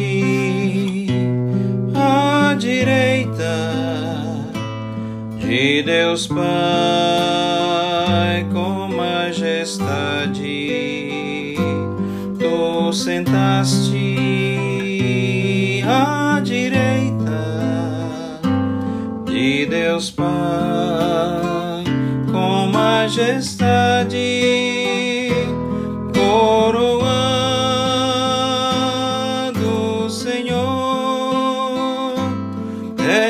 sentaste à direita de Deus Pai com majestade. Tu sentaste à direita de Deus Pai com majestade.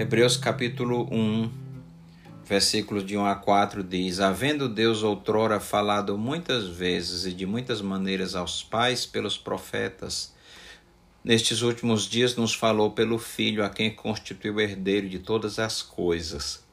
Hebreus capítulo 1, versículos de 1 a 4 diz: Havendo Deus outrora falado muitas vezes e de muitas maneiras aos pais pelos profetas, nestes últimos dias nos falou pelo Filho, a quem constituiu herdeiro de todas as coisas,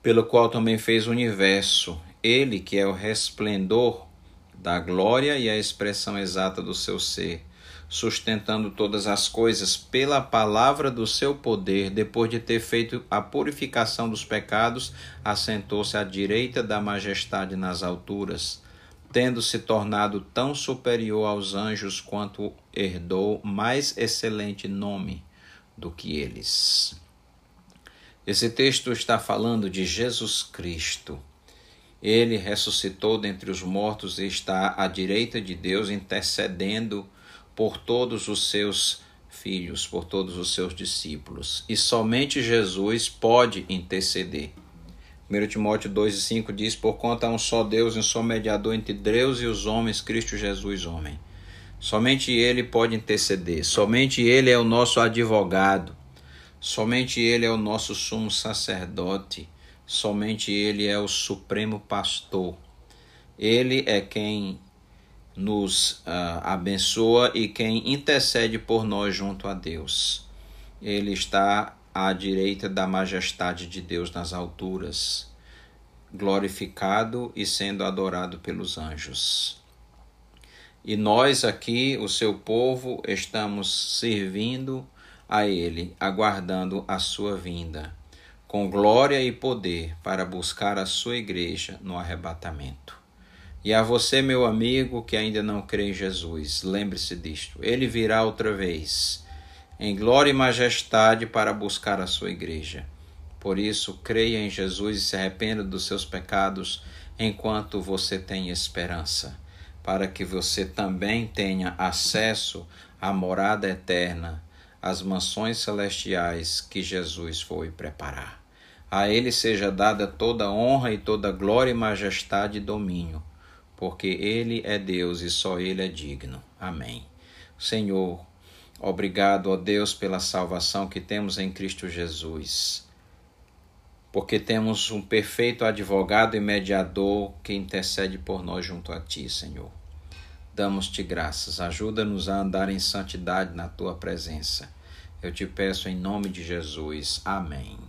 pelo qual também fez o universo, ele que é o resplendor da glória e a expressão exata do seu ser sustentando todas as coisas pela palavra do seu poder, depois de ter feito a purificação dos pecados, assentou-se à direita da majestade nas alturas, tendo se tornado tão superior aos anjos quanto herdou mais excelente nome do que eles. Esse texto está falando de Jesus Cristo. Ele ressuscitou dentre os mortos e está à direita de Deus intercedendo por todos os seus filhos, por todos os seus discípulos. E somente Jesus pode interceder. 1 Timóteo 2,5 diz: Por conta há um só Deus e um só mediador entre Deus e os homens, Cristo Jesus, homem. Somente Ele pode interceder, somente Ele é o nosso advogado, somente Ele é o nosso sumo sacerdote, somente Ele é o supremo pastor. Ele é quem nos uh, abençoa e quem intercede por nós junto a Deus. Ele está à direita da majestade de Deus nas alturas, glorificado e sendo adorado pelos anjos. E nós aqui, o seu povo, estamos servindo a Ele, aguardando a sua vinda, com glória e poder para buscar a sua igreja no arrebatamento. E a você, meu amigo, que ainda não crê em Jesus, lembre-se disto: ele virá outra vez, em glória e majestade, para buscar a sua igreja. Por isso, creia em Jesus e se arrependa dos seus pecados enquanto você tem esperança, para que você também tenha acesso à morada eterna, às mansões celestiais que Jesus foi preparar. A Ele seja dada toda honra e toda glória e majestade e domínio porque Ele é Deus e só Ele é digno. Amém. Senhor, obrigado, ó Deus, pela salvação que temos em Cristo Jesus, porque temos um perfeito advogado e mediador que intercede por nós junto a Ti, Senhor. Damos-te graças, ajuda-nos a andar em santidade na Tua presença. Eu te peço em nome de Jesus. Amém.